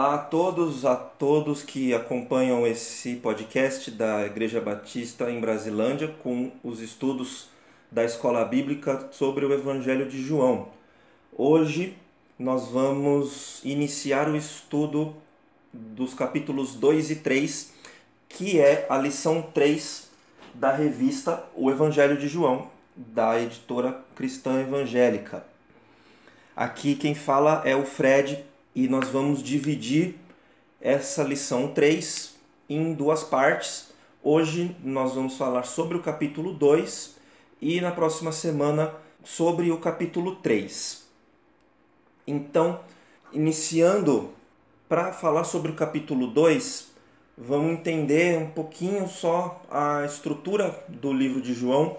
Olá a todos, a todos que acompanham esse podcast da Igreja Batista em Brasilândia com os estudos da Escola Bíblica sobre o Evangelho de João. Hoje nós vamos iniciar o estudo dos capítulos 2 e 3, que é a lição 3 da revista O Evangelho de João, da editora cristã evangélica. Aqui quem fala é o Fred e nós vamos dividir essa lição 3 em duas partes. Hoje nós vamos falar sobre o capítulo 2 e na próxima semana sobre o capítulo 3. Então, iniciando para falar sobre o capítulo 2, vamos entender um pouquinho só a estrutura do livro de João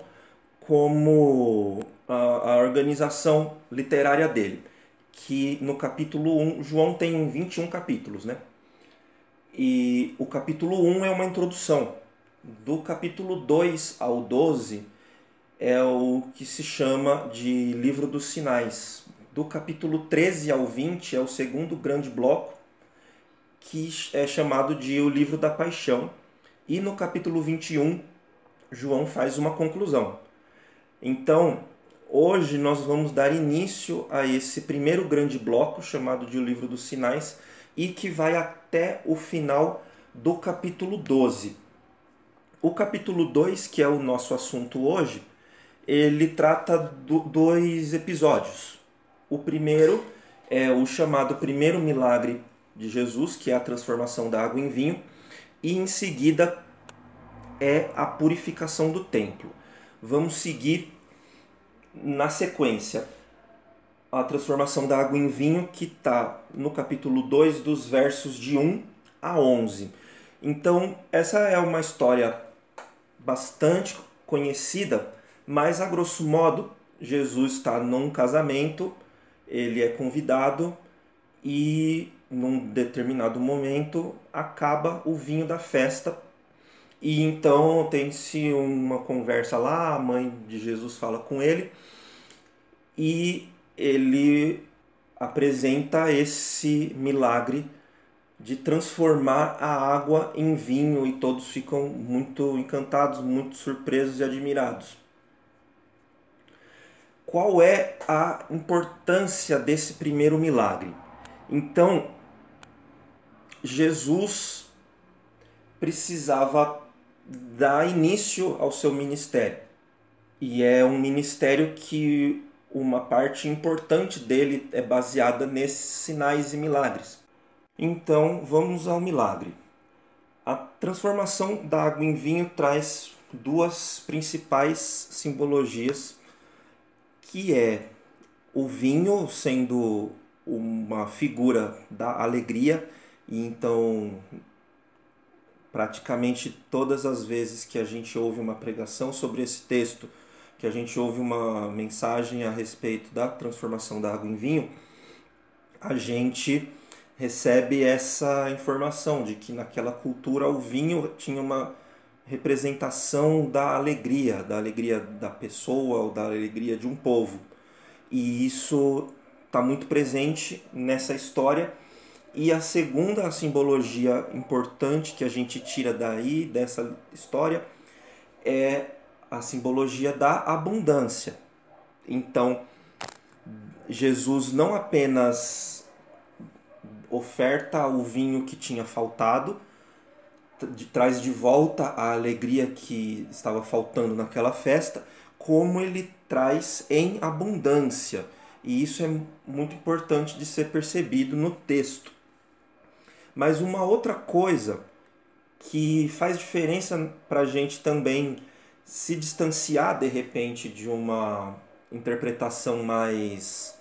como a, a organização literária dele que no capítulo 1, João tem 21 capítulos, né? E o capítulo 1 é uma introdução. Do capítulo 2 ao 12 é o que se chama de Livro dos Sinais. Do capítulo 13 ao 20 é o segundo grande bloco, que é chamado de O Livro da Paixão. E no capítulo 21, João faz uma conclusão. Então, Hoje nós vamos dar início a esse primeiro grande bloco chamado de O Livro dos Sinais e que vai até o final do capítulo 12. O capítulo 2, que é o nosso assunto hoje, ele trata do, dois episódios. O primeiro é o chamado primeiro milagre de Jesus, que é a transformação da água em vinho, e em seguida é a purificação do templo. Vamos seguir na sequência, a transformação da água em vinho, que está no capítulo 2, dos versos de 1 a 11. Então, essa é uma história bastante conhecida, mas a grosso modo, Jesus está num casamento, ele é convidado e num determinado momento acaba o vinho da festa e então tem-se uma conversa lá, a mãe de Jesus fala com ele e ele apresenta esse milagre de transformar a água em vinho e todos ficam muito encantados, muito surpresos e admirados. Qual é a importância desse primeiro milagre? Então, Jesus precisava dar início ao seu ministério. E é um ministério que uma parte importante dele é baseada nesses sinais e milagres. Então, vamos ao milagre. A transformação da água em vinho traz duas principais simbologias, que é o vinho sendo uma figura da alegria, e então praticamente todas as vezes que a gente ouve uma pregação sobre esse texto, que a gente ouve uma mensagem a respeito da transformação da água em vinho, a gente recebe essa informação de que naquela cultura o vinho tinha uma representação da alegria, da alegria da pessoa ou da alegria de um povo. E isso está muito presente nessa história e a segunda simbologia importante que a gente tira daí, dessa história, é a simbologia da abundância. Então, Jesus não apenas oferta o vinho que tinha faltado, traz de volta a alegria que estava faltando naquela festa, como ele traz em abundância. E isso é muito importante de ser percebido no texto. Mas uma outra coisa que faz diferença para a gente também se distanciar de repente de uma interpretação mais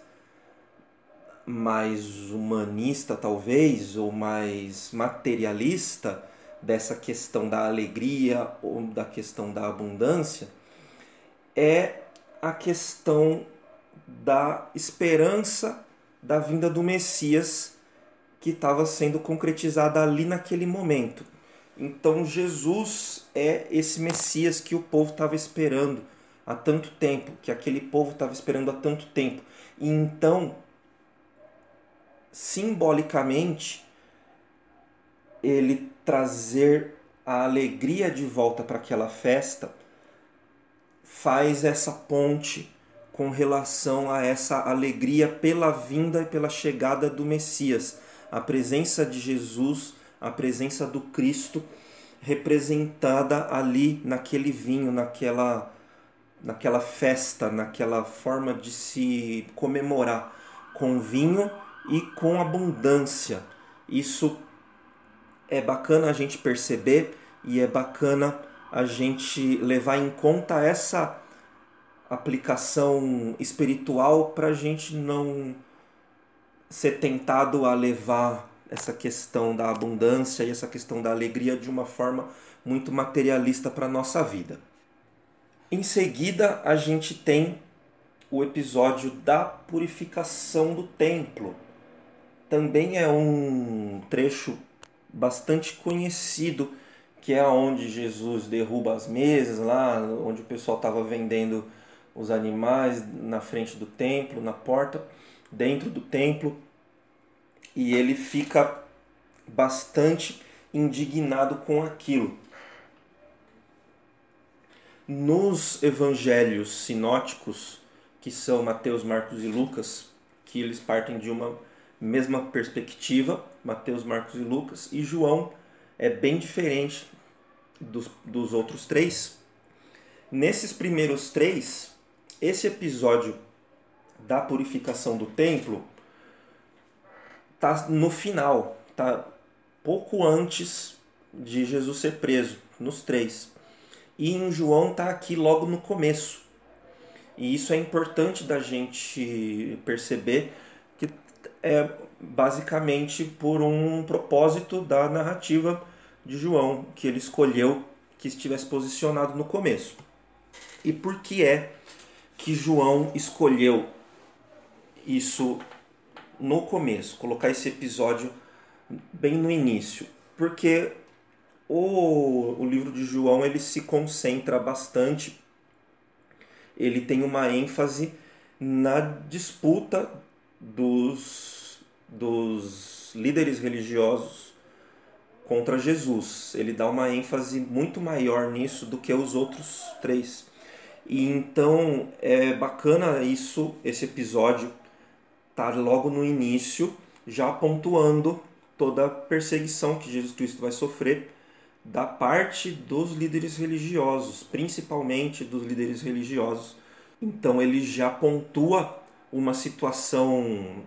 mais humanista talvez ou mais materialista dessa questão da alegria ou da questão da abundância é a questão da esperança da vinda do Messias que estava sendo concretizada ali naquele momento. Então Jesus é esse Messias que o povo estava esperando há tanto tempo, que aquele povo estava esperando há tanto tempo. E então, simbolicamente, ele trazer a alegria de volta para aquela festa, faz essa ponte com relação a essa alegria pela vinda e pela chegada do Messias, a presença de Jesus, a presença do Cristo representada ali naquele vinho, naquela naquela festa, naquela forma de se comemorar com vinho e com abundância. Isso é bacana a gente perceber e é bacana a gente levar em conta essa aplicação espiritual para a gente não ser tentado a levar essa questão da abundância e essa questão da alegria de uma forma muito materialista para a nossa vida. Em seguida, a gente tem o episódio da purificação do templo. Também é um trecho bastante conhecido, que é onde Jesus derruba as mesas lá, onde o pessoal estava vendendo os animais na frente do templo, na porta, dentro do templo, e ele fica bastante indignado com aquilo. Nos evangelhos sinóticos, que são Mateus, Marcos e Lucas, que eles partem de uma mesma perspectiva, Mateus, Marcos e Lucas, e João é bem diferente dos, dos outros três. Nesses primeiros três, esse episódio da purificação do templo tá no final, tá pouco antes de Jesus ser preso, nos três. E em João tá aqui logo no começo. E isso é importante da gente perceber que é basicamente por um propósito da narrativa de João, que ele escolheu que estivesse posicionado no começo. E por que é que João escolheu isso no começo, colocar esse episódio bem no início? Porque o, o livro de João ele se concentra bastante, ele tem uma ênfase na disputa dos, dos líderes religiosos contra Jesus. Ele dá uma ênfase muito maior nisso do que os outros três. E então é bacana isso, esse episódio tá logo no início, já pontuando toda a perseguição que Jesus Cristo vai sofrer da parte dos líderes religiosos, principalmente dos líderes religiosos. Então ele já pontua uma situação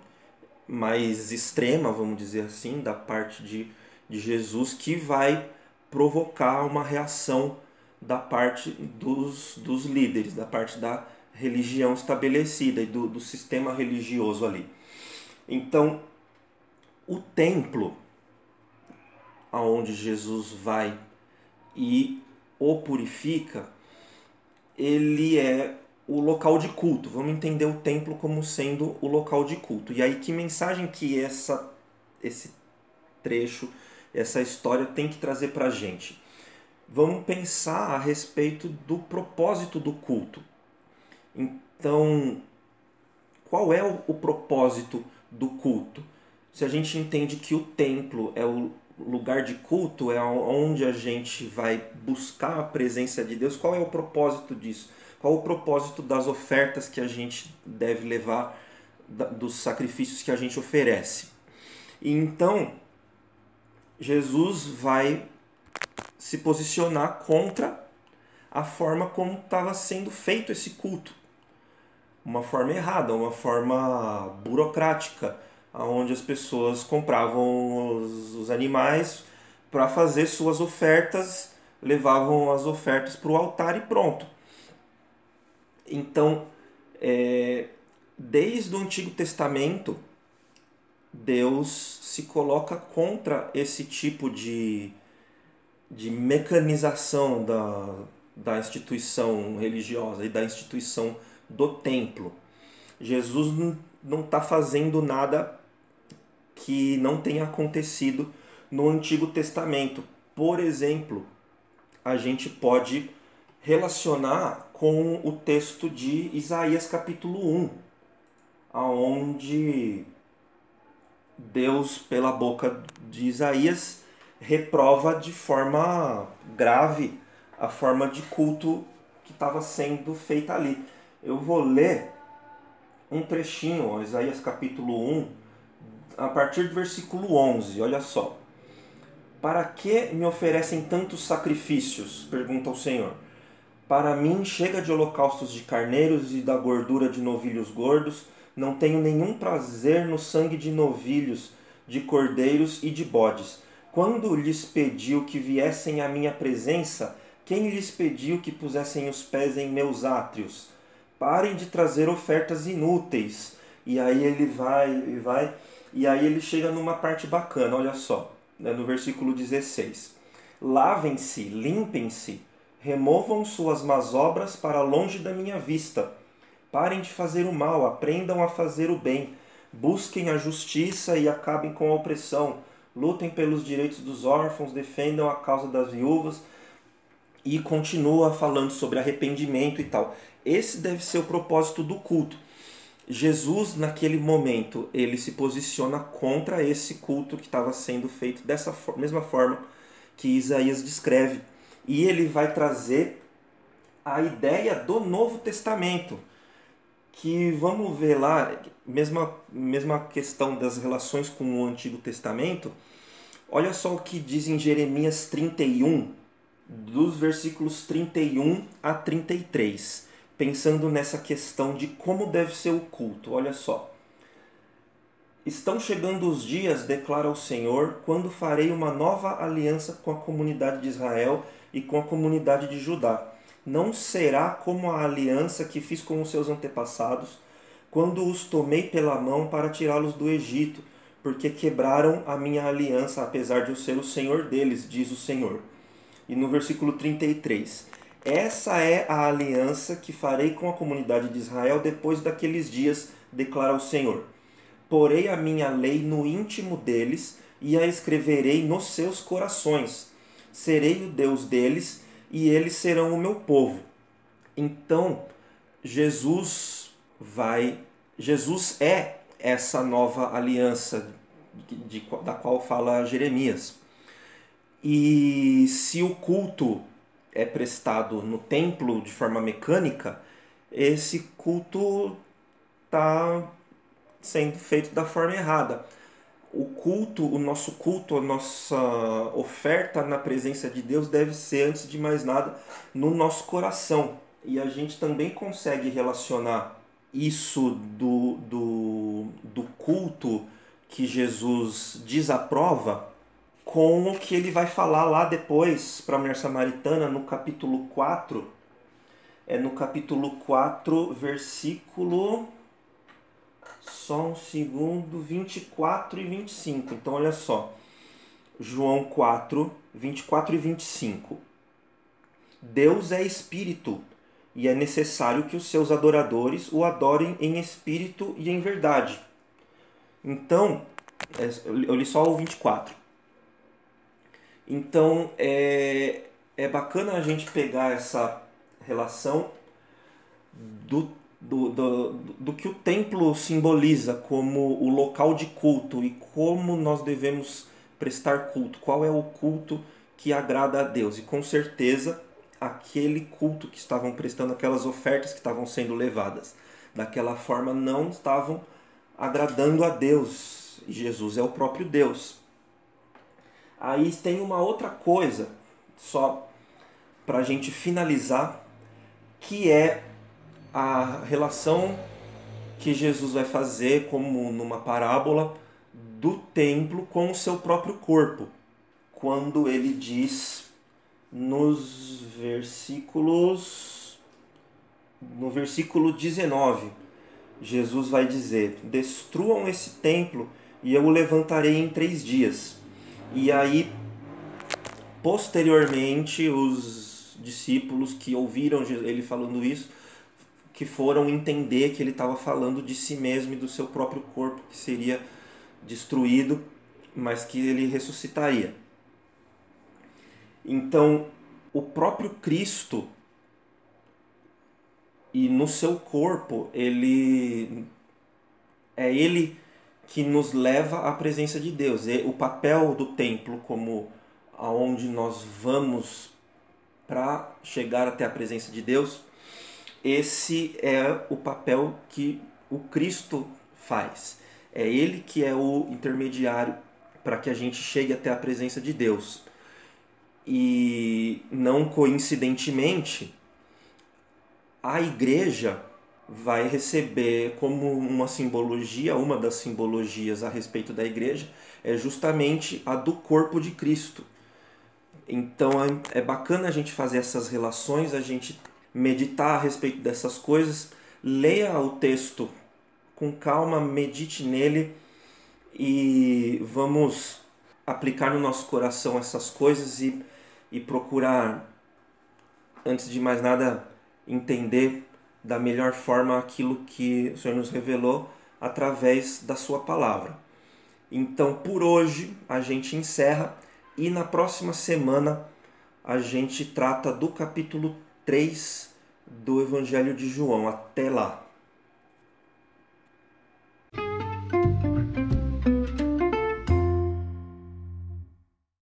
mais extrema, vamos dizer assim, da parte de, de Jesus, que vai provocar uma reação da parte dos, dos líderes, da parte da religião estabelecida e do, do sistema religioso ali. Então, o templo aonde Jesus vai e o purifica, ele é o local de culto. Vamos entender o templo como sendo o local de culto. E aí que mensagem que essa esse trecho, essa história tem que trazer para gente? Vamos pensar a respeito do propósito do culto. Então, qual é o, propósito do culto? Se a gente entende que o templo é o lugar de culto é onde a gente vai buscar a presença de Deus. Qual é o propósito disso? Qual o propósito das ofertas que a gente deve levar, dos sacrifícios que a gente oferece? E então, Jesus vai se posicionar contra a forma como estava sendo feito esse culto. Uma forma errada, uma forma burocrática, onde as pessoas compravam os, os animais para fazer suas ofertas, levavam as ofertas para o altar e pronto. Então, é, desde o Antigo Testamento, Deus se coloca contra esse tipo de, de mecanização da, da instituição religiosa e da instituição do templo. Jesus não está fazendo nada que não tenha acontecido no Antigo Testamento. Por exemplo, a gente pode relacionar com o texto de Isaías capítulo 1, aonde Deus pela boca de Isaías reprova de forma grave a forma de culto que estava sendo feita ali. Eu vou ler um trechinho, Isaías capítulo 1, a partir do versículo 11, olha só. Para que me oferecem tantos sacrifícios? pergunta o Senhor. Para mim chega de holocaustos de carneiros e da gordura de novilhos gordos, não tenho nenhum prazer no sangue de novilhos, de cordeiros e de bodes. Quando lhes pediu que viessem à minha presença, quem lhes pediu que pusessem os pés em meus átrios? Parem de trazer ofertas inúteis. E aí ele vai e vai, e aí ele chega numa parte bacana, olha só, né, no versículo 16. Lavem-se, limpem-se, removam suas más obras para longe da minha vista. Parem de fazer o mal, aprendam a fazer o bem. Busquem a justiça e acabem com a opressão. Lutem pelos direitos dos órfãos, defendam a causa das viúvas e continua falando sobre arrependimento e tal. Esse deve ser o propósito do culto. Jesus, naquele momento, ele se posiciona contra esse culto que estava sendo feito dessa mesma forma que Isaías descreve. E ele vai trazer a ideia do Novo Testamento, que vamos ver lá, mesma, mesma questão das relações com o Antigo Testamento. Olha só o que diz em Jeremias 31, dos versículos 31 a 33, pensando nessa questão de como deve ser o culto. Olha só. Estão chegando os dias, declara o Senhor, quando farei uma nova aliança com a comunidade de Israel e com a comunidade de Judá. Não será como a aliança que fiz com os seus antepassados, quando os tomei pela mão para tirá-los do Egito, porque quebraram a minha aliança, apesar de eu ser o Senhor deles, diz o Senhor e no versículo 33. Essa é a aliança que farei com a comunidade de Israel depois daqueles dias, declara o Senhor. Porei a minha lei no íntimo deles e a escreverei nos seus corações. Serei o Deus deles e eles serão o meu povo. Então, Jesus vai. Jesus é essa nova aliança de, de, da qual fala Jeremias. E se o culto é prestado no templo de forma mecânica, esse culto está sendo feito da forma errada. O culto, o nosso culto, a nossa oferta na presença de Deus deve ser, antes de mais nada, no nosso coração. E a gente também consegue relacionar isso do, do, do culto que Jesus desaprova com o que ele vai falar lá depois para a mulher samaritana no capítulo 4. É no capítulo 4, versículo. Só um segundo, 24 e 25. Então, olha só. João 4, 24 e 25. Deus é espírito e é necessário que os seus adoradores o adorem em espírito e em verdade. Então, é, eu li só o 24. Então é, é bacana a gente pegar essa relação do, do, do, do que o templo simboliza como o local de culto e como nós devemos prestar culto, qual é o culto que agrada a Deus. E com certeza aquele culto que estavam prestando, aquelas ofertas que estavam sendo levadas, daquela forma não estavam agradando a Deus. Jesus é o próprio Deus. Aí tem uma outra coisa, só para a gente finalizar, que é a relação que Jesus vai fazer, como numa parábola, do templo com o seu próprio corpo. Quando ele diz nos versículos. No versículo 19, Jesus vai dizer: Destruam esse templo e eu o levantarei em três dias. E aí, posteriormente, os discípulos que ouviram ele falando isso, que foram entender que ele estava falando de si mesmo e do seu próprio corpo que seria destruído, mas que ele ressuscitaria. Então, o próprio Cristo e no seu corpo, ele é ele que nos leva à presença de Deus. O papel do templo como aonde nós vamos para chegar até a presença de Deus, esse é o papel que o Cristo faz. É ele que é o intermediário para que a gente chegue até a presença de Deus. E não coincidentemente, a igreja vai receber como uma simbologia, uma das simbologias a respeito da igreja, é justamente a do corpo de Cristo. Então é, é bacana a gente fazer essas relações, a gente meditar a respeito dessas coisas, leia o texto com calma, medite nele e vamos aplicar no nosso coração essas coisas e, e procurar, antes de mais nada, entender da melhor forma aquilo que o Senhor nos revelou através da Sua palavra. Então, por hoje, a gente encerra e na próxima semana a gente trata do capítulo 3 do Evangelho de João. Até lá!